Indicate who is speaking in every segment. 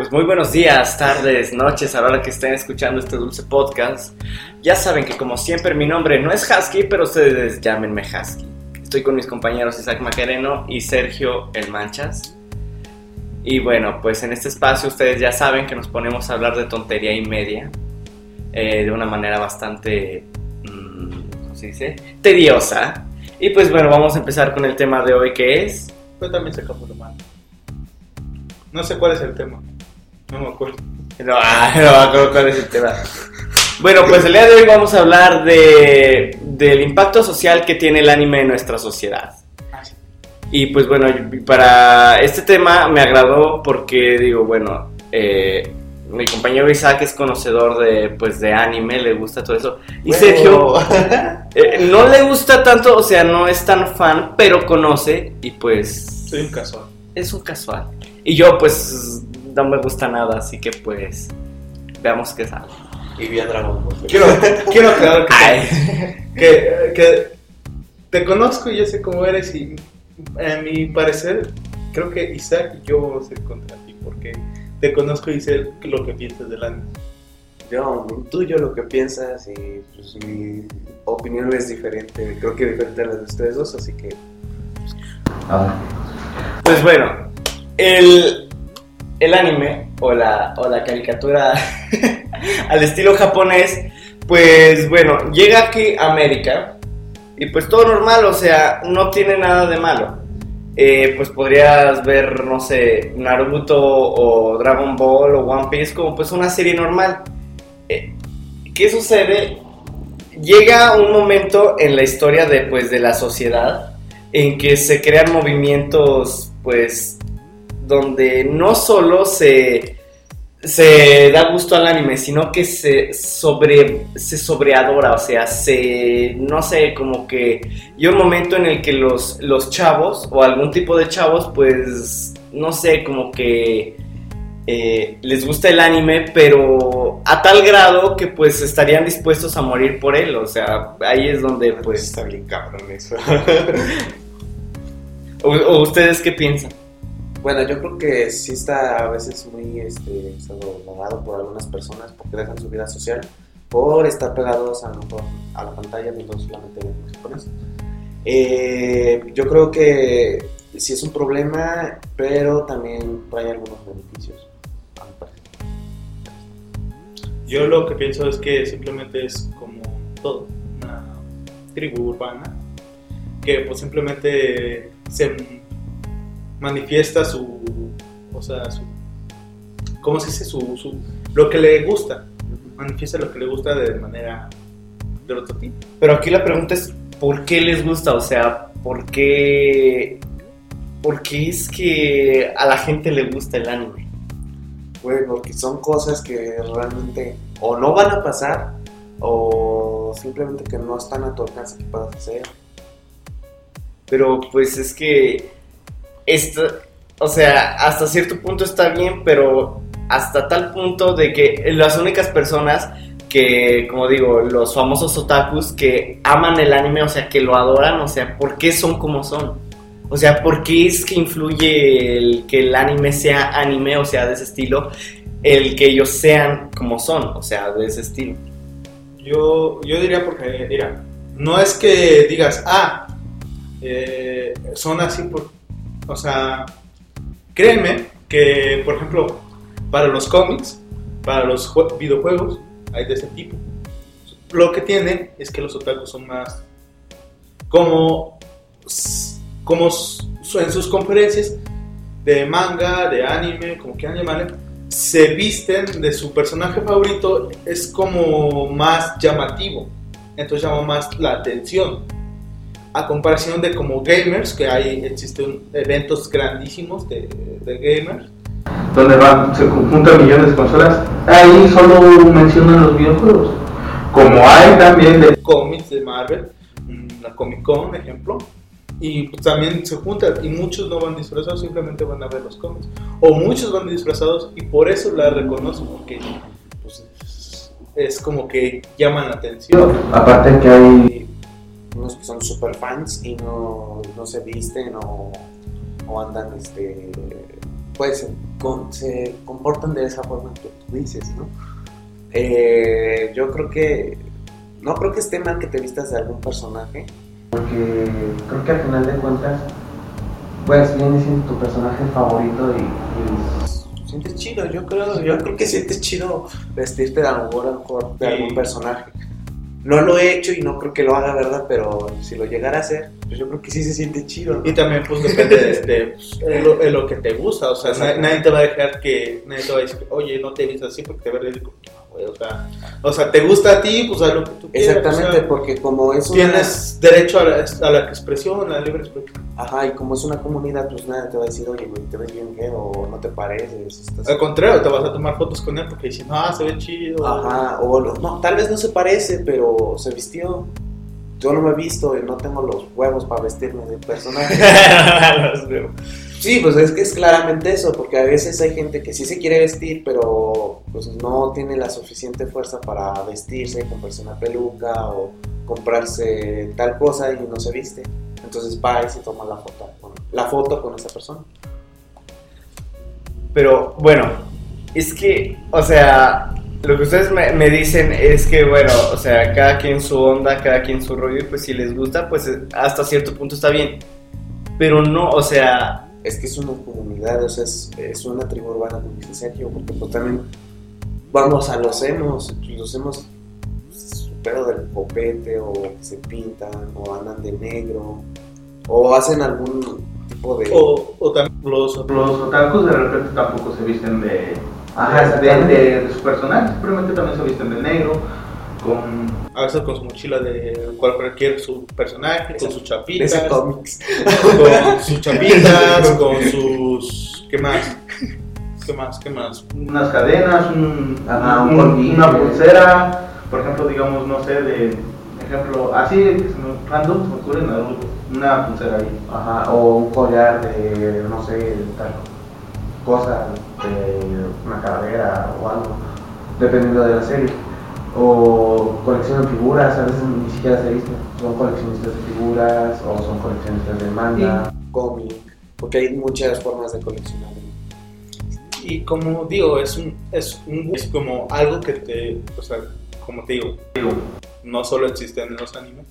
Speaker 1: Pues muy buenos días, tardes, noches, a la hora que estén escuchando este dulce podcast. Ya saben que como siempre mi nombre no es Husky, pero ustedes llámenme Husky. Estoy con mis compañeros Isaac Macareno y Sergio El Manchas. Y bueno, pues en este espacio ustedes ya saben que nos ponemos a hablar de tontería y media eh, de una manera bastante, mm, ¿cómo se dice? Tediosa. Y pues bueno, vamos a empezar con el tema de hoy que es...
Speaker 2: Pero también se acabó lo malo. No sé cuál es el tema. No me acuerdo.
Speaker 1: No, ah, no me acuerdo cuál es el tema. Bueno, pues el día de hoy vamos a hablar de, del impacto social que tiene el anime en nuestra sociedad. Y pues bueno, para este tema me agradó porque digo, bueno, eh, mi compañero Isaac es conocedor de, pues, de anime, le gusta todo eso. Y
Speaker 2: Bueno.
Speaker 1: Sergio eh, no le gusta tanto, o sea, no es tan fan, pero conoce y pues
Speaker 2: Soy un casual.
Speaker 1: es un casual. Y yo pues no me gusta nada, así que pues veamos qué sale.
Speaker 3: Y vi a Dragon Ball.
Speaker 2: Quiero, quiero aclarar que, que, que te conozco y yo sé cómo eres y a mi parecer creo que Isaac y yo vamos a ir contra ti porque te conozco y sé lo que piensas del anime.
Speaker 3: Yo, intuyo lo que piensas y pues, mi opinión es diferente. Creo que diferente a la de ustedes dos, así que.
Speaker 1: Pues bueno, el, el anime o la, o la caricatura al estilo japonés, pues bueno, llega aquí a América y pues todo normal, o sea, no tiene nada de malo. Eh, pues podrías ver, no sé, Naruto o Dragon Ball o One Piece como pues una serie normal. Eh, ¿Qué sucede? Llega un momento en la historia de, pues, de la sociedad en que se crean movimientos, pues, donde no solo se, se da gusto al anime, sino que se, sobre, se sobreadora, o sea, se, no sé, como que y un momento en el que los, los chavos, o algún tipo de chavos, pues, no sé, como que eh, les gusta el anime, pero a tal grado que pues estarían dispuestos a morir por él, o sea, ahí es donde pues...
Speaker 3: está bien cabrón eso.
Speaker 1: ¿O, o ustedes qué piensan?
Speaker 3: Bueno, yo creo que sí está a veces muy este, sobrevalorado por algunas personas porque dejan su vida social por estar pegados a, a la pantalla viendo solamente videos japoneses. Eh, yo creo que sí es un problema, pero también trae algunos beneficios.
Speaker 2: Yo lo que pienso es que simplemente es como todo, una tribu urbana que pues simplemente se manifiesta su, o sea, su, ¿cómo se dice? Su, su, lo que le gusta, manifiesta lo que le gusta de manera otro tipo.
Speaker 1: Pero aquí la pregunta es, ¿por qué les gusta? O sea, ¿por qué, ¿por qué es que a la gente le gusta el anime?
Speaker 3: Güey, porque son cosas que realmente o no van a pasar o simplemente que no están a tu alcance que puedas hacer.
Speaker 1: Pero pues es que, o sea, hasta cierto punto está bien, pero hasta tal punto de que las únicas personas que, como digo, los famosos otakus que aman el anime, o sea, que lo adoran, o sea, ¿por qué son como son? O sea, ¿por qué es que influye el que el anime sea anime, o sea, de ese estilo, el que ellos sean como son, o sea, de ese estilo?
Speaker 2: Yo, yo diría porque, mira, no es que digas, ah, eh, son así por, o sea, créeme que, por ejemplo, para los cómics, para los jue- videojuegos, hay de ese tipo. Lo que tiene es que los otakus son más como, como en sus conferencias de manga, de anime, como quieran llamarle, se visten de su personaje favorito, es como más llamativo, entonces llama más la atención. A comparación de como gamers, que hay, existen eventos grandísimos de, de gamers,
Speaker 4: donde van, se juntan millones de consolas, ahí solo mencionan los videojuegos. Como hay también de
Speaker 2: cómics de Marvel, la Comic Con, ejemplo, y pues, también se juntan y muchos no van disfrazados, simplemente van a ver los cómics, o muchos van disfrazados y por eso la reconocen, porque pues, es- es como que llaman la atención.
Speaker 4: aparte que hay
Speaker 3: unos que son super fans y no, no se visten o, o andan, este, pues, con- se comportan de esa forma que tú dices, ¿no? Eh, yo creo que no creo que esté mal que te vistas de algún personaje.
Speaker 4: Porque creo que al final de cuentas, pues viene siendo tu personaje favorito y, y
Speaker 3: Sientes chido, yo creo, yo creo que sientes chido vestirte de a lo mejor, a lo mejor de algún personaje. No lo he hecho y no creo que lo haga, ¿verdad? Pero si lo llegara a hacer, pues yo creo que sí se siente chido.
Speaker 2: Y también, pues depende de, este, lo, en lo que te gusta. O sea, na- nadie te va a dejar que. Nadie te va a decir, oye, no te vistas así porque te ves ridículo. Güey, O sea, o sea, te gusta a ti, pues haz lo que tú quieras.
Speaker 3: Exactamente,
Speaker 2: o sea,
Speaker 3: porque como es una...
Speaker 2: Tienes derecho a la, a la expresión, a la libre expresión.
Speaker 3: Ajá, y como es una comunidad, pues nadie te va a decir, oye, güey, te ves bien feo, o no te pareces. estás-
Speaker 2: Al contrario, te vas a tomar fotos con él porque dicen, ah, se ve chido.
Speaker 3: Ajá, o no, tal vez no se parece, pero se vistió. Yo no me he visto y no tengo los huevos para vestirme de personaje. Sí, pues es que es claramente eso, porque a veces hay gente que sí se quiere vestir, pero pues no tiene la suficiente fuerza para vestirse, comprarse una peluca o comprarse tal cosa y no se viste. Entonces va y se toma la foto con, la foto con esa persona.
Speaker 1: Pero bueno, es que, o sea, lo que ustedes me, me dicen es que, bueno, o sea, cada quien su onda, cada quien su rollo, y pues si les gusta, pues eh, hasta cierto punto está bien. Pero no, o sea,
Speaker 3: Es que es una comunidad, o sea, es, es una tribu urbana, como dice Sergio, porque pues también vamos a los hemos, los hemos su pedo del copete, o que se pintan, o andan de negro, o hacen algún tipo de...
Speaker 2: O, o también los.
Speaker 4: los otakus de repente tampoco se visten de,
Speaker 3: Ajá,
Speaker 4: de, de- de su personaje, simplemente también se visten de negro, con
Speaker 2: A veces con su mochila de cualquier su personaje, con sus
Speaker 3: de
Speaker 2: chapitas.
Speaker 3: ese cómics.
Speaker 2: con sus chapitas, con sus. ¿Qué más? ¿Qué más? ¿Qué más?
Speaker 4: unas cadenas, un,
Speaker 3: Ajá, un
Speaker 4: una pulsera, por ejemplo, digamos, no sé, de ejemplo, así que se me, random, se me ocurre Naruto, una pulsera ahí.
Speaker 3: Ajá, o un collar de, no sé, tal cosa, de una calavera o algo, dependiendo de la serie. O coleccionan figuras, a veces ni siquiera se visten, son coleccionistas de figuras o son coleccionistas de manga. Cómic, porque hay muchas formas de coleccionar.
Speaker 2: Y como digo, es un, es un es como algo que te, o sea, como te digo, no solo existe en los animes,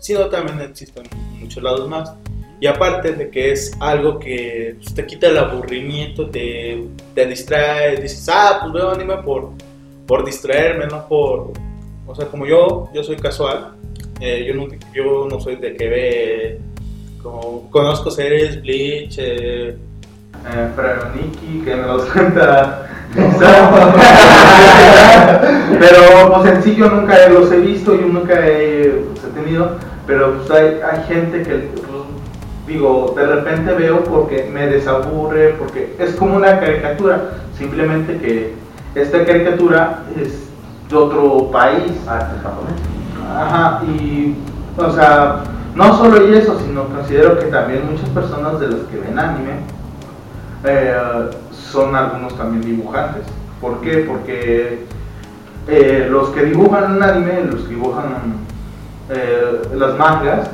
Speaker 2: sino también existe en muchos lados más. Y aparte de que es algo que pues, te quita el aburrimiento, te, te distrae, dices, ah, pues veo anime por, por distraerme, no por... O sea, como yo, yo soy casual, eh, yo, no, yo no soy de que ve... Como, conozco series, Bleach, eh,
Speaker 4: Eh, pero Nikki, que me los cuenta. pero pues en sí yo nunca los he visto, yo nunca he, pues, he tenido, pero pues hay, hay gente que, pues, digo, de repente veo porque me desaburre, porque es como una caricatura, simplemente que esta caricatura es de otro país.
Speaker 3: Arte japonés.
Speaker 4: Ajá, y, o sea, no solo y eso, sino considero que también muchas personas de las que ven anime eh, son algunos también dibujantes. ¿Por qué? Porque eh, los que dibujan un anime, los que dibujan eh, las mangas,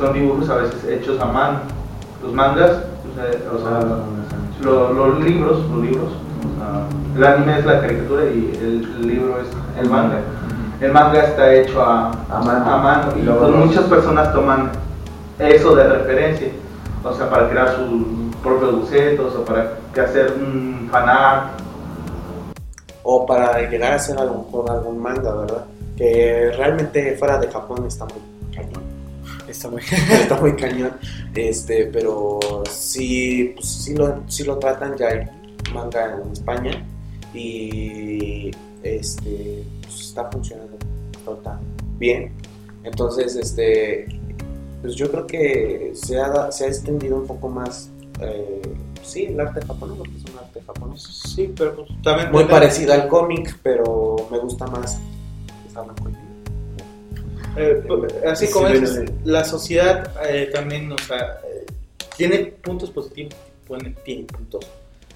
Speaker 4: son dibujos a veces hechos a mano. Los mangas, o sea, o sea, lo- los libros, los libros, o sea, el anime es la caricatura y el, libro es el manga. El manga está hecho a,
Speaker 3: A mano.
Speaker 4: mano y pues muchas personas toman eso de referencia, o sea, para crear sus propios bocetos o para hacer un fanart.
Speaker 3: O para llegar a hacer a lo mejor algún manga, ¿verdad? Que realmente fuera de Japón está muy.
Speaker 1: Está muy...
Speaker 3: está muy cañón. Este, pero sí, pues, sí, lo, sí lo tratan, ya hay manga en España y este, pues, está funcionando está bien. Entonces, este, pues yo creo que se ha, se ha extendido un poco más, eh, sí, el arte japonés, porque es un arte japonés.
Speaker 2: sí, pero pues, también...
Speaker 3: Muy parecido al cómic, pero me gusta más. Está blanco y negro.
Speaker 2: Eh, así
Speaker 1: Sí,
Speaker 2: como es, la sociedad eh, también, o sea, eh, tiene puntos positivos, tiene, tiene puntos,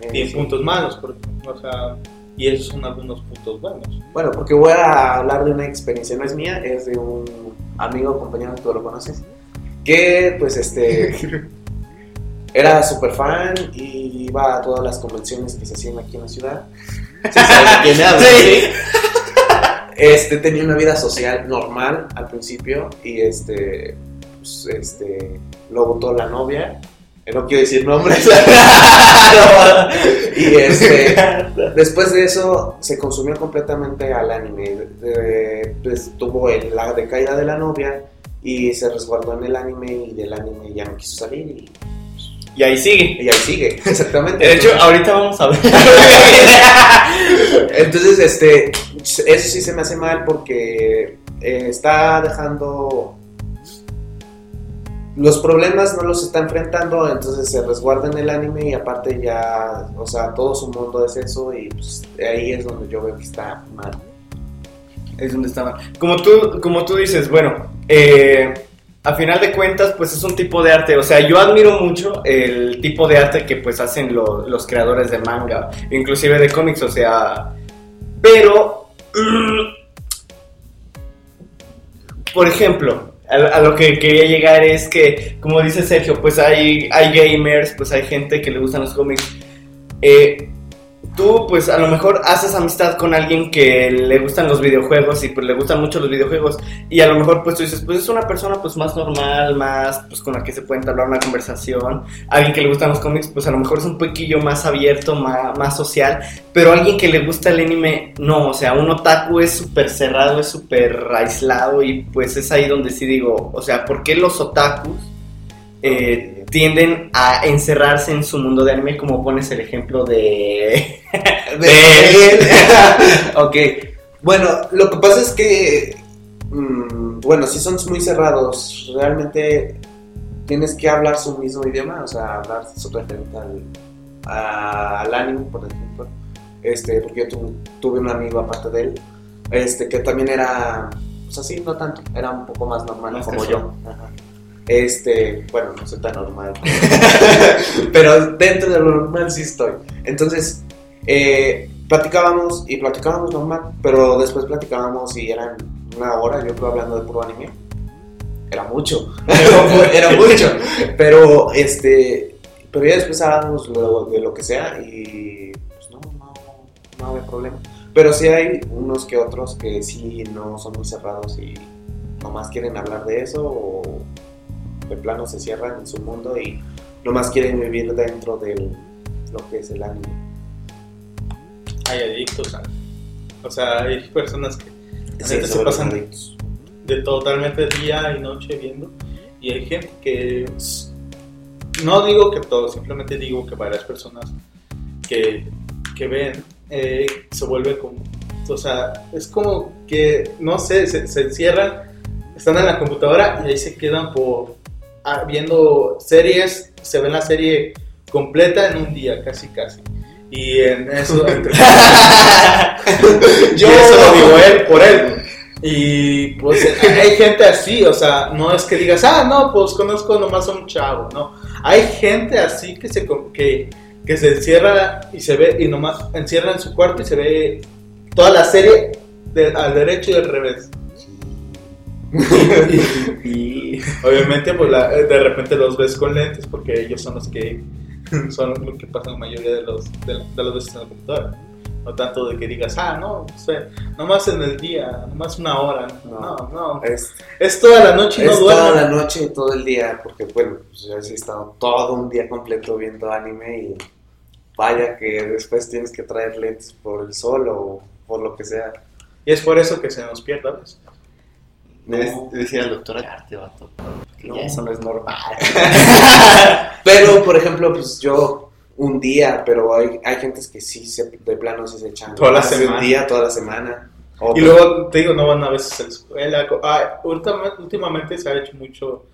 Speaker 3: Eh,
Speaker 2: tiene
Speaker 3: sí.
Speaker 2: puntos malos, o sea, y esos son algunos puntos buenos.
Speaker 3: Bueno, porque voy a hablar de una experiencia, no es mía, es de un amigo, compañero, tú lo conoces, que pues este, era súper fan y iba a todas las convenciones que se hacían aquí en la ciudad. Sí, Este, tenía una vida social normal al principio y este, pues, este, lo votó la novia. Eh, No quiero decir nombres. y este, después de eso se consumió completamente al anime. Pues, tuvo el- la decaída de la novia y se resguardó en el anime y del anime ya no quiso salir y,
Speaker 1: Y ahí sigue.
Speaker 3: y ahí sigue, exactamente.
Speaker 1: De hecho, ahorita vamos a ver.
Speaker 3: Entonces, este, eso sí se me hace mal porque eh, está dejando los problemas no los está enfrentando, entonces se resguarda en el anime y aparte ya, o sea, todo su mundo es eso y pues, ahí es donde yo veo que está mal.
Speaker 1: es donde estaba. Como tú, como tú dices, bueno, eh, a final de cuentas, pues es un tipo de arte. O sea, yo admiro mucho el tipo de arte que pues hacen lo- los creadores de manga, inclusive de cómics, o sea, pero, por ejemplo, a, lo que quería llegar es que, como dice Sergio, pues hay, hay gamers, pues hay gente que le gustan los cómics. Eh, tú pues a lo mejor haces amistad con alguien que le gustan los videojuegos y pues le gustan mucho los videojuegos y a lo mejor pues tú dices pues es una persona pues más normal, más pues con la que se puede entablar una conversación, alguien que le gustan los cómics pues a lo mejor es un poquillo más abierto, más, más social, pero alguien que le gusta el anime no, o sea un otaku es súper cerrado, es súper aislado y pues es ahí donde sí digo, o sea, ¿por qué los otakus? Eh, tienden a encerrarse en su mundo de anime, como pones el ejemplo de
Speaker 3: ok, bueno, lo que pasa es que, mm, bueno, si son muy cerrados, realmente tienes que hablar su mismo idioma, o sea, hablar su referente al, a- al anime, por ejemplo. Este, porque yo tu- tuve un amigo aparte de él, este, que también era, pues así, no tanto, era un poco más normal
Speaker 1: Más
Speaker 3: como yo. Ajá. Este, bueno, no soy tan normal, pero dentro de lo normal sí estoy. Entonces, eh, platicábamos y platicábamos normal, pero después platicábamos y eran una hora, yo creo, hablando de puro anime. Era mucho, era mucho, pero este, pero ya después hablábamos de lo que sea y pues no, no, no había problema. Pero sí hay unos que otros que sí no son muy cerrados y nomás quieren hablar de eso o de plano se cierran en su mundo y nomás quieren vivir dentro de lo que es el anime.
Speaker 2: Hay adictos. O sea, hay personas que
Speaker 3: Sí, se
Speaker 2: pasan
Speaker 3: adictos.
Speaker 2: de totalmente día y noche viendo. Y hay gente que. No digo que todos, simplemente digo que varias personas que, que ven eh, se vuelven como. O sea, es como que, no sé, se, se encierran, están en la computadora y ahí se quedan por viendo series, se ven la serie completa en un día, casi casi. Y en eso, yo eso lo digo él por él. Y pues hay gente así, o sea, no es que digas, ah, no, pues conozco nomás a un chavo, no. Hay gente así que se, que, que se encierra y se ve, y nomás encierra en su cuarto y se ve toda la serie de- al derecho y al revés. Y obviamente, pues la- de repente los ves con lentes porque ellos son los que son lo que pasan la mayoría de los de, de las veces en la computadora. No tanto de que digas, ah, no, o sea, nomás en el día, nomás una hora. No, no.
Speaker 3: Es,
Speaker 2: Es toda la noche y no
Speaker 3: es toda la noche y todo el día, porque bueno, pues yo he estado todo un día completo viendo anime y vaya que después tienes que traer lentes por el sol o por lo que sea.
Speaker 2: Y es por eso que se nos pierde a veces.
Speaker 1: Debes decir al doctor arte, vato.
Speaker 3: No.
Speaker 1: ya eso no es normal.
Speaker 3: Pero, por ejemplo, pues yo un día, pero hay, hay gentes que sí, se, de plano sí se echan
Speaker 2: Toda la
Speaker 3: más de
Speaker 2: semana.
Speaker 3: un día, toda la semana.
Speaker 2: Y luego, te digo, no van a veces a la escuela. Ah, última- últimamente se ha hecho mucho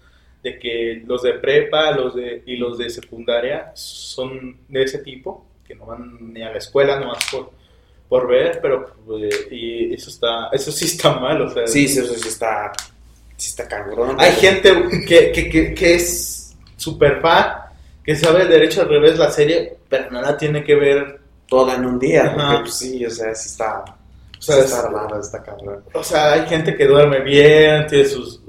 Speaker 2: de que los de prepa los de, y los de secundaria son de ese tipo, que no van ni a la escuela nomás por, por ver, pero pues, y eso está eso sí está mal, o sea.
Speaker 3: Sí, sí, eso sí está, sí está cabrón.
Speaker 2: Hay gente que, que, que, que es super fan, que sabe derecho al revés la serie, pero no la tiene que ver.
Speaker 3: toda en un día, porque pues sí, o sea, sí está,
Speaker 2: O sea,
Speaker 3: sí está raro, está cabrón.
Speaker 2: O sea, hay gente que duerme bien, tiene sus,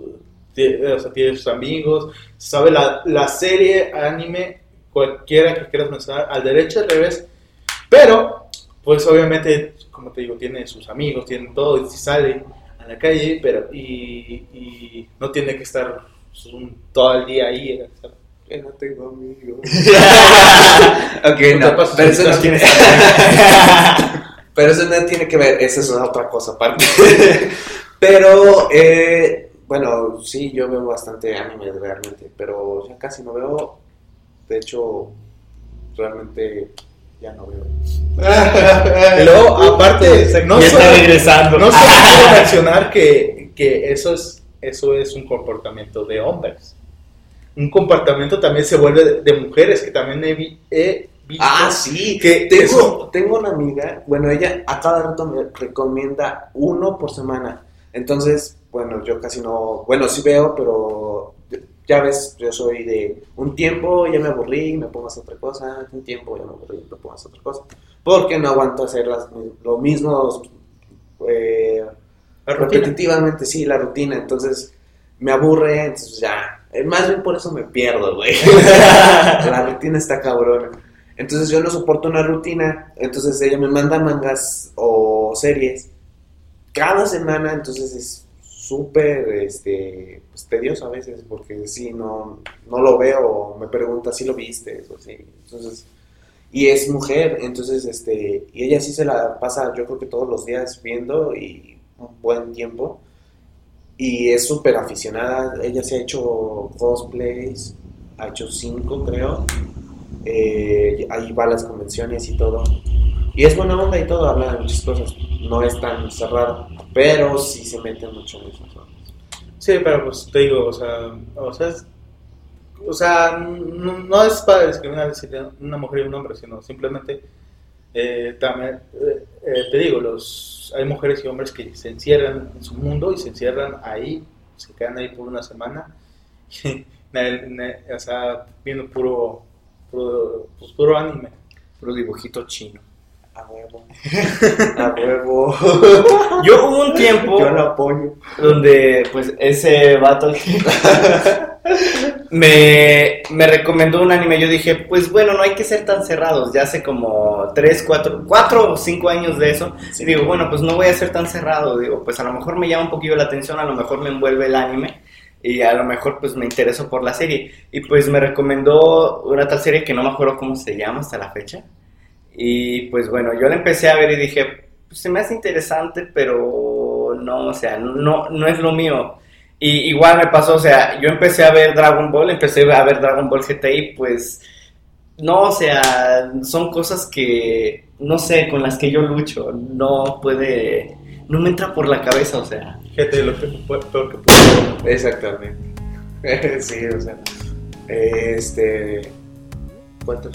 Speaker 2: tiene, o sea, tiene sus amigos, sabe la, la serie anime cualquiera que quieras mencionar, al derecho, al revés, pero, pues obviamente, como te digo, tiene sus amigos, tiene todo, y si sale a la calle, pero, y, y no tiene que estar pues, un- todo el día ahí, ¿sabes?
Speaker 3: Que no tengo amigos.
Speaker 1: ok, no, pero eso no tiene
Speaker 3: Pero eso no tiene que ver, esa es otra cosa aparte. pero, eh, bueno, sí, yo veo bastante anime realmente, pero ya casi no veo. De hecho, realmente ya no veo.
Speaker 2: Y luego, aparte, no
Speaker 1: ya está
Speaker 2: solo,
Speaker 1: regresando.
Speaker 2: no solo quiero mencionar que, que eso, es, eso es un comportamiento de hombres. Un comportamiento también se vuelve de, de mujeres, que también he, vi- he visto.
Speaker 3: Ah, sí,
Speaker 2: que
Speaker 3: tengo,
Speaker 2: eso-
Speaker 3: tengo una amiga, bueno, ella a cada rato me recomienda uno por semana. Entonces, bueno, yo casi no, bueno, sí veo, pero ya ves, yo soy de un tiempo, ya me aburrí, me pongo a hacer otra cosa, un tiempo, ya me aburrí, me pongo a hacer otra cosa. Porque no aguanto hacer las, lo mismo eh, repetitivamente, sí, la rutina. Entonces, me aburre, entonces ya. eh, Más bien por eso me pierdo, güey. la rutina está cabrona. Entonces yo no soporto una rutina, entonces ella me manda mangas o series cada semana, entonces es súper este, pues, tedioso a veces, porque si no, no lo veo, me pregunta si lo viste, sí. Entonces, y es mujer, entonces, este, y ella sí se la pasa, yo creo que todos los días viendo y un buen tiempo. Y es súper aficionada, ella se ha hecho cosplays, ha hecho cinco creo, eh, ahí va a las convenciones y todo. Y es buena onda y todo, habla de muchas cosas, no es tan cerrado, pero sí se mete mucho en eso.
Speaker 2: Sí, pero pues te digo, o sea, o sea, es- o sea no, es para discriminar una mujer y un hombre, sino simplemente eh, también, eh, eh, te digo, los hay mujeres y hombres que se encierran en su mundo y se encierran ahí, se quedan ahí por una semana, na- na- o sea, viendo puro, puro, pues, puro anime.
Speaker 1: Puro dibujito chino.
Speaker 3: A huevo. A huevo.
Speaker 1: Yo hubo un tiempo
Speaker 3: Yo lo apoyo.
Speaker 1: donde pues ese vato me, me recomendó un anime. Yo dije, pues bueno, no hay que ser tan cerrados. Ya hace como 3, 4, 4 o 5 años de eso. Y digo, bueno, pues no voy a ser tan cerrado. Digo, pues a lo mejor me llama un poquillo la atención, a lo mejor me envuelve el anime. Y a lo mejor pues me intereso por la serie. Y pues me recomendó una tal serie que no me acuerdo cómo se llama hasta la fecha. Y pues bueno, yo la empecé a ver y dije, pues, se me hace interesante, pero no, o sea, no, no es lo mío. Y igual me pasó, o sea, yo empecé a ver Dragon Ball, empecé a ver Dragon Ball GT y pues, no, o sea, son cosas que, no sé, con las que yo lucho, no puede, no me entra por la cabeza, o sea.
Speaker 2: Fíjate lo peor que pudo.
Speaker 3: Exactamente. sí, o sea. Este. ¿Cuánto?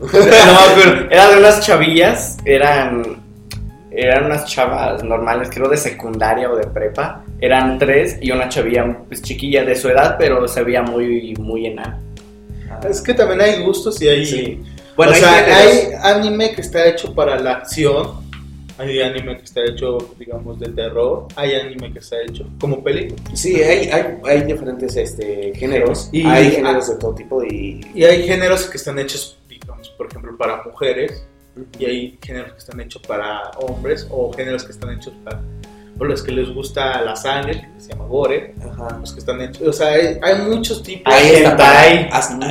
Speaker 1: No, pero eran unas chavillas, eran, eran unas chavas normales, creo de secundaria o de prepa. Eran tres y una chavilla pues, chiquilla de su edad, pero se veía muy, muy enana.
Speaker 2: Es que también hay gustos y hay...
Speaker 3: Sí. Bueno,
Speaker 2: o
Speaker 3: hay
Speaker 2: sea,
Speaker 3: géneros.
Speaker 2: hay anime que está hecho para la acción, hay anime que está hecho, digamos, de terror, hay anime que está hecho como película.
Speaker 3: Sí, hay, hay, hay diferentes este, géneros.
Speaker 2: Y-
Speaker 3: hay géneros de todo tipo y.
Speaker 2: Y hay géneros que están hechos, por ejemplo, para mujeres, y hay géneros que están hechos para hombres, o géneros que están hechos para los que les gusta la sangre, que se llama gore,
Speaker 3: Ajá.
Speaker 2: los que están hechos, o sea, hay, hay muchos tipos.
Speaker 3: Ahí está. para-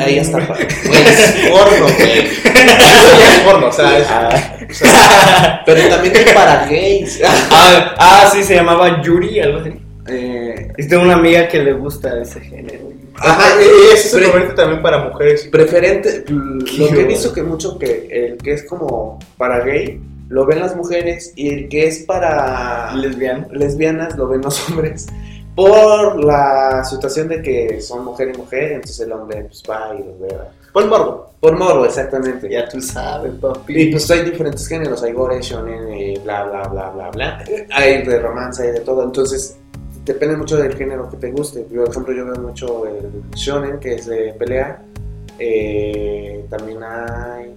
Speaker 3: Ahí está. para- Güey, es porno, güey.
Speaker 2: Eso ya es porno, o sea, es-
Speaker 1: Ah,
Speaker 2: o sea,
Speaker 3: Pero también hay para gays.
Speaker 1: ah, ah, sí, se llamaba Yuri, algo así.
Speaker 3: Eh,
Speaker 1: Es de una amiga que le gusta ese género.
Speaker 2: Ajá, y eso se convierte también para mujeres.
Speaker 3: preferente. Lo que he visto que mucho que el que es como para gay lo ven las mujeres y el que es para
Speaker 1: Lesbiana.
Speaker 3: lesbianas lo ven los hombres por la situación de que son mujer y mujer, entonces el hombre pues va y los ve.
Speaker 2: Por morbo.
Speaker 3: Por morbo, exactamente.
Speaker 1: Ya tú sabes,
Speaker 3: Y
Speaker 1: papi.
Speaker 3: pues hay diferentes géneros, hay gore, shonen, eh, bla, bla, bla, bla, bla. Hay de romance, hay de todo. Entonces, depende mucho del género que te guste. Yo, por ejemplo, yo veo mucho el shonen, que es de pelea. Eh, también hay...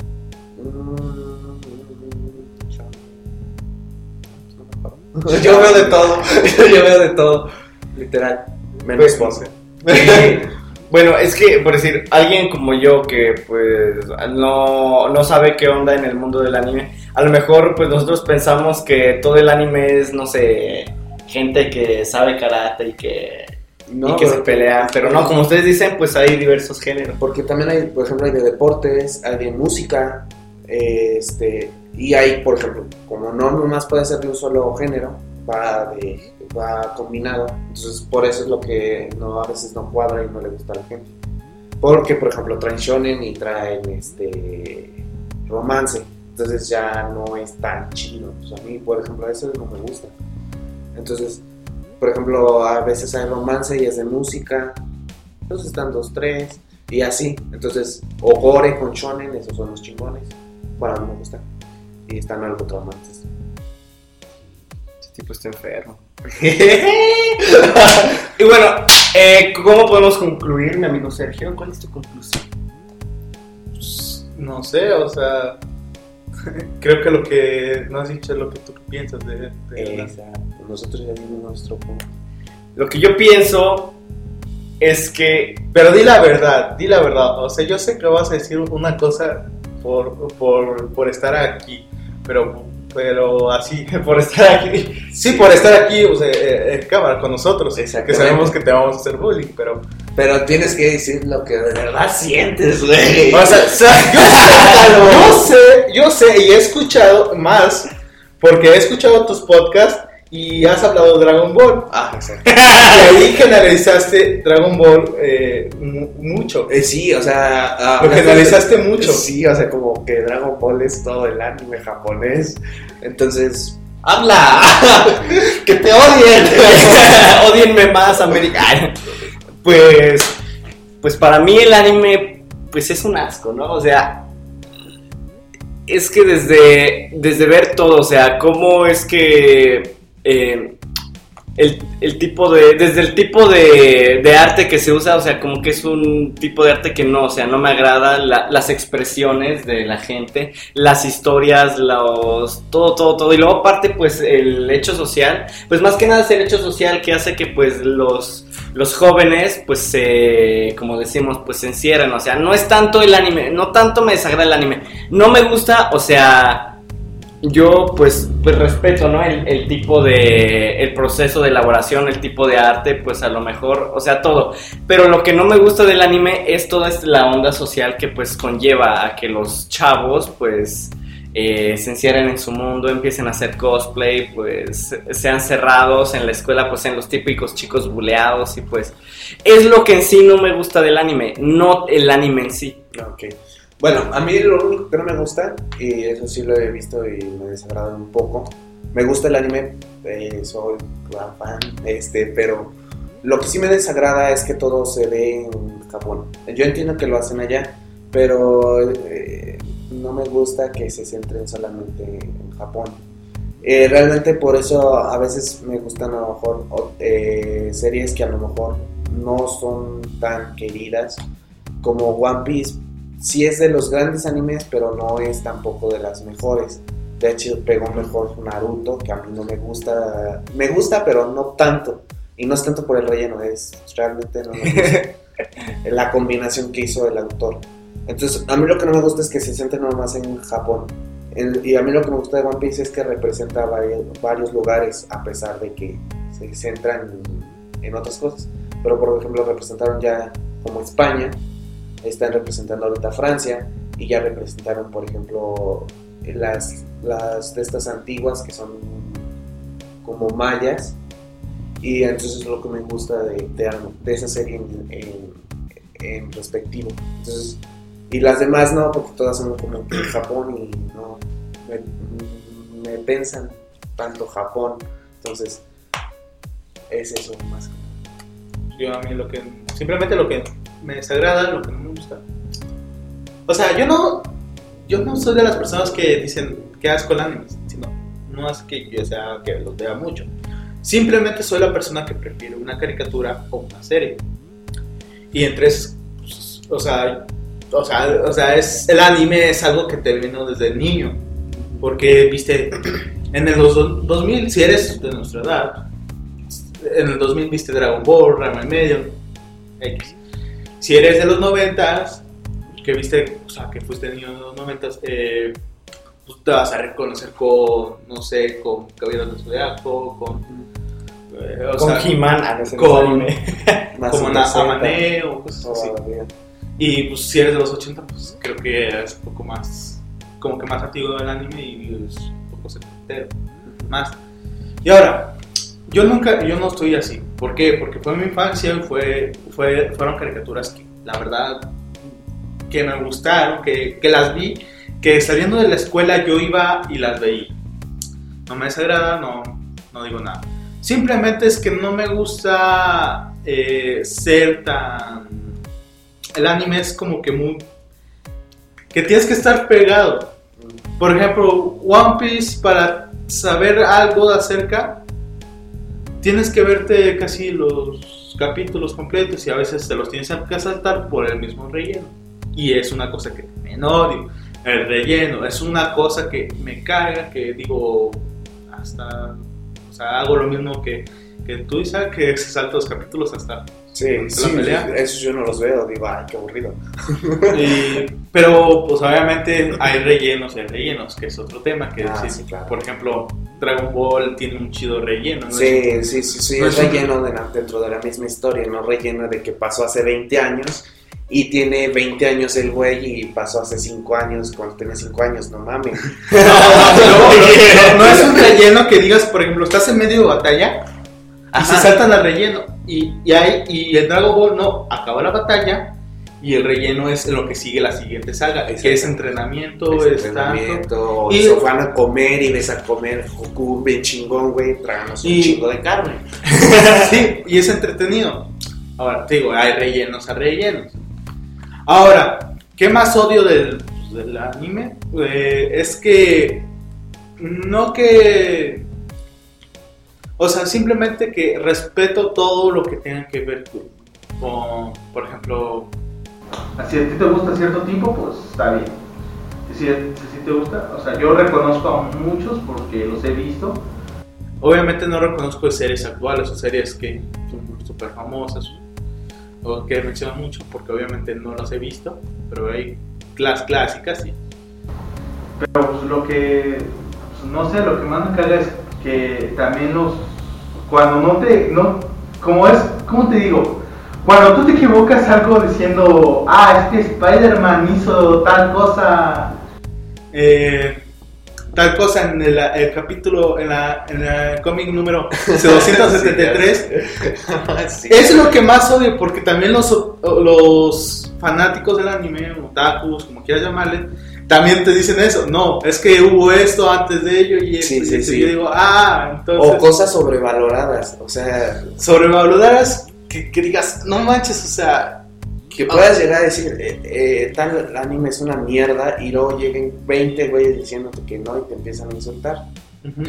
Speaker 3: mm. Yo veo de todo, yo veo de todo, literal. Menos
Speaker 2: Pues,
Speaker 1: Bueno, es que, por decir, alguien como yo que pues no, no sabe qué onda en el mundo del anime, a lo mejor pues nosotros pensamos que todo el anime es, no sé, gente que sabe karate y que, y que se pelean, pero no, como ustedes dicen, pues hay diversos géneros.
Speaker 3: Porque también hay, por ejemplo, hay de deportes, hay de música, este, y hay, por ejemplo, como no nomás puede ser de un solo género, va, de, va combinado. Entonces, por eso es lo que no, a veces no cuadra y no le gusta a la gente. Porque, por ejemplo, traen shonen y traen este romance. Entonces ya no es tan chido. Pues a mí, por ejemplo, eso no me gusta. Entonces, por ejemplo, a veces hay romance y es de música. Entonces están dos, tres y así. Entonces, o gore con shonen, esos son los chingones. Bueno, a mí me gustan. Y están algo traumantes.
Speaker 1: Este tipo está enfermo. y bueno, eh, ¿cómo podemos concluir, mi amigo Sergio? ¿Cuál es tu conclusión?
Speaker 2: Pues, no sé, o sea, creo que lo que no has dicho es lo que tú piensas de, de
Speaker 3: Exacto. Nosotros ya dimos nuestro punto.
Speaker 1: Lo que yo pienso es que
Speaker 2: Pero di la verdad, di la verdad. O sea, yo sé que vas a decir una cosa por, por, por estar aquí, pero, pero así,
Speaker 1: por estar aquí,
Speaker 2: sí, por estar aquí, o sea, eh, en cámara con nosotros, que sabemos que te vamos a hacer bullying, pero...
Speaker 3: Pero tienes que decir lo que de verdad sientes, güey.
Speaker 2: O sea, o sea, yo, sé, yo sé, yo sé, y he escuchado más, porque he escuchado tus podcasts y has hablado de Dragon Ball.
Speaker 3: Ah, exacto.
Speaker 2: Y ahí generalizaste Dragon Ball eh, mu- mucho.
Speaker 3: Eh, sí, o sea. ah,
Speaker 2: Lo generalizaste
Speaker 3: de-
Speaker 2: mucho.
Speaker 3: Sí, o sea, como que Dragon Ball es todo el anime japonés. Entonces. ¡Habla! ¡Que te odien!
Speaker 1: odienme más, América. Pues, pues para mí el anime, pues es un asco, ¿no? O sea, es que desde, desde ver todo, o sea, cómo es que eh, el, el tipo de, desde el tipo de, de arte que se usa, o sea, como que es un tipo de arte que no, o sea, no me agrada la- las expresiones de la gente, las historias, los, todo, todo, todo, y luego aparte, pues el hecho social, pues más que nada es el hecho social que hace que pues los, los jóvenes, pues se, como decimos, pues se encierren, o sea, no es tanto el anime, no tanto me desagrada el anime, no me gusta, o sea, yo pues, pues respeto, ¿no? El, el tipo de, el proceso de elaboración, el tipo de arte, pues a lo mejor, o sea, todo. Pero lo que no me gusta del anime es toda la onda social que pues conlleva a que los chavos pues eh, se encierren en su mundo, empiecen a hacer cosplay, pues sean cerrados en la escuela, pues en los típicos chicos buleados y pues es lo que en sí no me gusta del anime, no el anime en sí.
Speaker 3: Ok. Bueno, a mí lo único que no me gusta, y eso sí lo he visto y me desagrada un poco, me gusta el anime, eh, soy gran fan, este, pero lo que sí me desagrada es que todo se ve en Japón. Yo entiendo que lo hacen allá, pero eh, no me gusta que se centren solamente en Japón. Eh, realmente por eso a veces me gustan a lo mejor eh, series que a lo mejor no son tan queridas como One Piece. Sí es de los grandes animes, pero no es tampoco de las mejores. De hecho, pegó mejor Naruto, que a mí no me gusta. Me gusta, pero no tanto. Y no es tanto por el relleno, es realmente no me gusta. la combinación que hizo el autor. Entonces, a mí lo que no me gusta es que se centre nomás en Japón. Y a mí lo que me gusta de One Piece es que representa varios, lugares, a pesar de que se centran en, otras cosas. Pero, por ejemplo, representaron ya como España, están representando ahorita Francia, y ya representaron, por ejemplo, las, las de estas antiguas que son como mayas. Y entonces es lo que me gusta de esa serie en, en- en respectivo. Entonces, y las demás no, porque todas son como Japón y no me, pensan tanto Japón. Entonces, es eso más.
Speaker 2: Yo a mí lo que, simplemente lo que me desagrada, lo que no me gusta. O sea, yo no, yo no soy de las personas que dicen que asco el anime, sino, no es que yo sea que los vea mucho. Simplemente soy la persona que prefiere una caricatura o una serie. Y entre es, pues, o sea, o sea, o sea, es, el anime es algo que te vino desde niño. Porque, viste, en el dos- 2000, si eres de nuestra edad, en el 2000 viste Dragon Ball, Rama y medio, X. si eres de los noventas, que viste, o sea, que fuiste niño de los noventas, eh, pues te vas a reconocer con, no sé, con Caballeros del Zodiaco, con... eh, o
Speaker 1: Con He-Man, ah,
Speaker 2: con- como
Speaker 3: en
Speaker 2: Na-
Speaker 3: los 60,
Speaker 2: Amané o cosas así.
Speaker 3: todavía.
Speaker 2: Y pues si eres de los 80, pues creo que es un poco más, como que más antiguo del anime y es un poco setentero, más. Y ahora, yo nunca, yo no estoy así. ¿Por qué? Porque fue mi infancia y fue, fue, fueron caricaturas que la verdad que me gustaron, que, que las vi, que saliendo de la escuela yo iba y las veía. No me desagrada, no, no digo nada. Simplemente es que no me gusta eh, ser tan... El anime es como que muy... Que tienes que estar pegado. Por ejemplo, One Piece, para saber algo de acerca, tienes que verte casi los capítulos completos y a veces te los tienes que saltar por el mismo relleno. Y es una cosa que me odio. El relleno es una cosa que me carga, que digo, hasta, o sea, hago lo mismo que, que tú, Isaac, que se salta los capítulos hasta
Speaker 3: Sí,
Speaker 2: ¿La
Speaker 3: sí,
Speaker 2: pelea?
Speaker 3: eso yo no los veo, digo, ay, qué aburrido.
Speaker 2: Y- pero pues obviamente hay rellenos y rellenos, que es otro tema que
Speaker 3: Ah, sí, claro.
Speaker 2: Por ejemplo, Dragon Ball tiene un chido relleno. ¿no?
Speaker 3: Sí, sí, sí, sí,
Speaker 2: no
Speaker 3: es relleno de la- dentro de la misma historia, no relleno de que pasó hace 20 años y tiene 20 años el güey y pasó hace 5 años cuando tenía 5 años, no mames.
Speaker 2: No, no, no es un relleno que digas, por ejemplo, estás en medio de batalla y se
Speaker 3: Ajá.
Speaker 2: saltan al relleno. Y, y, hay, y el Dragon Ball no, acaba la batalla y el relleno es lo que sigue la siguiente saga, que es entrenamiento,
Speaker 3: Es entrenamiento,
Speaker 2: Y-
Speaker 3: y van a comer y ves a comer Goku bien chingón, güey, tráganos un chingo de carne.
Speaker 2: Sí, y es entretenido. Ahora, te digo, hay rellenos a rellenos. Ahora, ¿qué más odio del, del anime? Eh, es que. No que. O sea, simplemente que respeto todo lo que tenga que ver con, por ejemplo,
Speaker 4: Si a ti te gusta cierto tipo, pues está bien. Si, si te gusta, o sea, yo reconozco a muchos porque los he visto.
Speaker 2: Obviamente no reconozco series actuales o series que son súper famosas o que mencionan mucho porque obviamente no las he visto, pero hay las clásicas sí.
Speaker 4: Pero pues, lo que, pues, no sé, lo que más me caga es que también los, cuando no te, no, como es, ¿cómo te digo? Cuando tú te equivocas algo diciendo, ah, es que Spider-Man hizo tal cosa,
Speaker 2: Eh, tal cosa en el, el capítulo, en, la, en el cómic número 273.
Speaker 3: Sí.
Speaker 2: Es lo que más odio porque también los, los fanáticos del anime, otakus, como quieras llamarle, también te dicen eso. No, es que hubo esto antes de ello y esto.
Speaker 3: Sí,
Speaker 2: y
Speaker 3: sí,
Speaker 2: esto.
Speaker 3: sí.
Speaker 2: Y yo digo, ah, entonces.
Speaker 3: O cosas sobrevaloradas, o sea,
Speaker 2: sobrevaloradas que, que digas, no manches, o sea,
Speaker 3: que puedas llegar a decir, eh, eh, tal anime es una mierda y luego lleguen 20 güeyes diciéndote que no y te empiezan a insultar.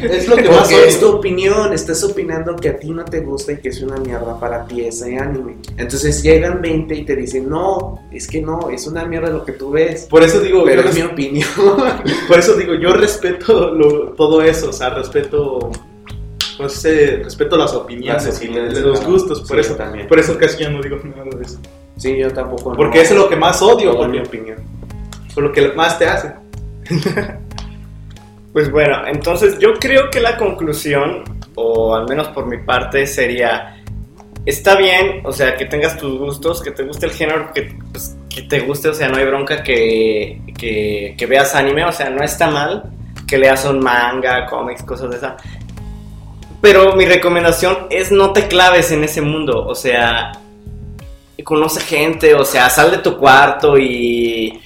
Speaker 2: Es lo que más
Speaker 3: Porque es tu opinión, estás opinando que a ti no te gusta y que es una mierda para ti ese anime. Entonces llegan 20 y te dicen, no, es que no, es una mierda lo que tú ves.
Speaker 2: Por eso digo,
Speaker 3: Pero
Speaker 2: yo
Speaker 3: es mi opinión.
Speaker 2: por eso digo, yo respeto lo- todo eso, o sea, respeto, no sé, respeto las opiniones,
Speaker 3: Las
Speaker 2: y
Speaker 3: opiniones,
Speaker 2: de los
Speaker 3: claro.
Speaker 2: gustos, por
Speaker 3: Sí,
Speaker 2: eso
Speaker 3: también.
Speaker 2: por eso casi ya no digo nada de eso.
Speaker 3: Sí, yo tampoco. no.
Speaker 2: Porque eso es lo que más odio,
Speaker 3: Todo mi opinión.
Speaker 2: por lo que más te hace.
Speaker 1: Pues bueno, entonces yo creo que la conclusión, o al menos por mi parte, sería, está bien, o sea, que tengas tus gustos, que te guste el género, que, pues, que te guste, o sea, no hay bronca que, que, que veas anime, o sea, no está mal que leas un manga, cómics, cosas de esa. Pero mi recomendación es no te claves en ese mundo, o sea, conoce gente, o sea, sal de tu cuarto y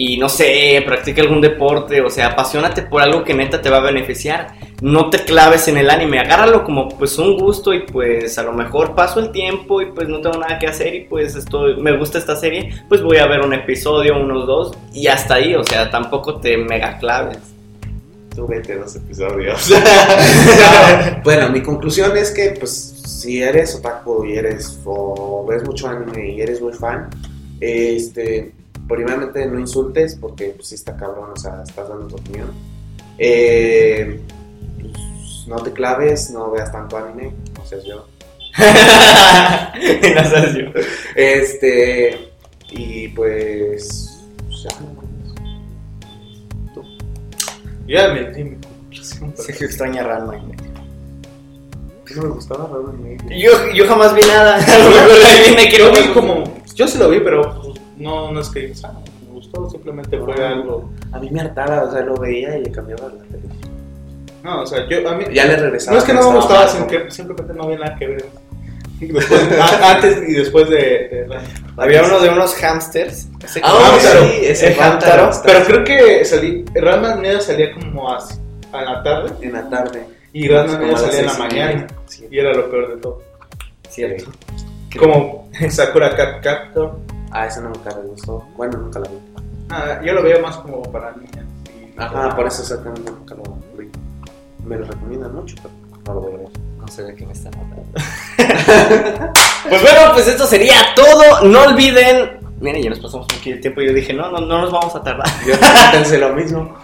Speaker 1: y no sé, practica algún deporte, o sea, apasionate por algo que neta te va a beneficiar. No te claves en el anime, agárralo como pues un gusto y pues a lo mejor paso el tiempo y pues no tengo nada que hacer y pues estoy, me gusta esta serie, pues voy a ver un episodio, unos dos y hasta ahí, o sea, tampoco te mega claves.
Speaker 3: Tú vete dos episodios. No, bueno, mi conclusión es que, pues, si eres otaku y eres, o ves mucho anime y eres muy fan, este, primeramente no insultes porque, pues, sí está cabrón, o sea, estás dando tu opinión. Eh, pues, no te claves, no veas tanto anime, no seas yo.
Speaker 1: No seas yo.
Speaker 3: Este, Y pues. pues ya.
Speaker 2: Ya me conclusión, pero-
Speaker 1: Sergio extraña Ranma y medio.
Speaker 3: ¿Qué no me gustaba Ranma y?
Speaker 1: Yo, yo jamás vi nada. A lo mejor ahí viene que no
Speaker 2: vi como. Yo sí lo vi, pero no, no es que ah, me gustó, simplemente fue algo.
Speaker 3: A mí me hartaba, o sea, lo veía y le cambiaba la televisión.
Speaker 2: No, o sea, yo a mí.
Speaker 3: Ya le regresaba.
Speaker 2: No es que no me gustaba, sino que simplemente no había nada que ver. Después- antes y después de. de-
Speaker 1: Había uno de unos hamsters. Ese
Speaker 3: Ah,
Speaker 1: hamstero.
Speaker 3: sí, ese
Speaker 1: el
Speaker 3: hamstero.
Speaker 2: Pero creo que salí. Ranma Medio salía como a, a la tarde
Speaker 3: En la tarde.
Speaker 2: y
Speaker 3: a las
Speaker 2: salía en la mañana. Y era lo peor de todo.
Speaker 1: Cierto.
Speaker 2: Como Sakura Cat Captor.
Speaker 3: Ah, esa no nunca me gustó. Bueno, nunca la vi.
Speaker 2: Ah, yo lo veía más como para niñas.
Speaker 3: Ajá, por eso exactamente nunca lo vi. Me lo recomiendan mucho, pero no lo voy a ver.
Speaker 1: No sé de qué me están hablando. pues bueno, pues esto sería todo. No olviden. Miren, ya nos pasamos un poquito de tiempo y yo dije, no, no, no nos vamos a tardar.
Speaker 3: Yo pensé lo mismo.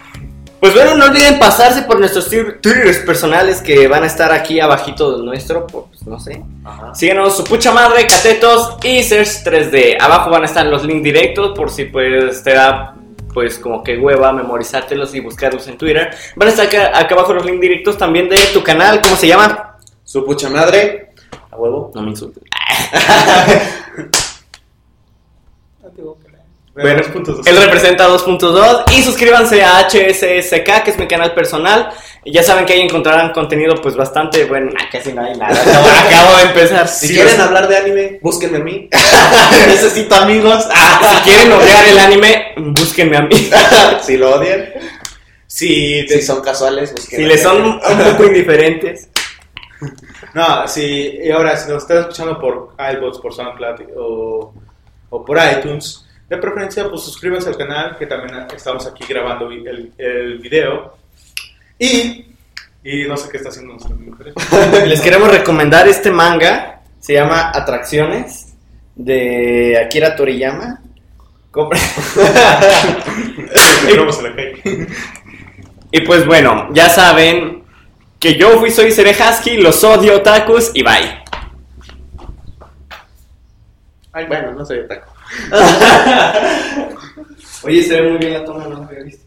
Speaker 1: Pues bueno, no olviden pasarse por nuestros twitters personales que van a estar aquí abajito del nuestro, pues no sé.
Speaker 3: Ajá.
Speaker 1: Síguenos, su pucha madre, catetos y Search 3D. Abajo van a estar los links directos por si pues te da pues como que hueva memorizártelos y buscarlos en Twitter. Van a estar acá, acá abajo los links directos también de tu canal, ¿cómo se llama?
Speaker 3: Su pucha madre. A huevo.
Speaker 1: No me insultes. Bueno,
Speaker 2: dos puntos
Speaker 1: Él representa 2.2 y suscríbanse a HSSK, que es mi canal personal. Ya saben que ahí encontrarán contenido pues bastante, bueno, ah, casi no hay nada. Acabo, acabo de empezar.
Speaker 3: Si
Speaker 1: Si
Speaker 3: quieren hablar de anime, búsquenme a mí.
Speaker 1: necesito amigos. Ah, si quieren odiar el anime, búsquenme a mí.
Speaker 3: si lo odian.
Speaker 2: Sí,
Speaker 3: Si son casuales, búsquenme
Speaker 1: Si les son un poco indiferentes.
Speaker 2: No, sí, y ahora si nos están escuchando por iBots, por SoundCloud o, o por iTunes, de preferencia pues suscríbanse al canal que también estamos aquí grabando el, el video. Y, y no sé qué está haciendo nuestra mujer.
Speaker 1: Les queremos recomendar este manga. Se llama Atracciones de Akira Toriyama. Compre-. Y pues bueno, ya saben que yo fui soy Husky, los odio otakus y bye.
Speaker 3: Ay, bueno, no soy otaku.
Speaker 1: Oye, se ve muy bien la toma, no lo había visto.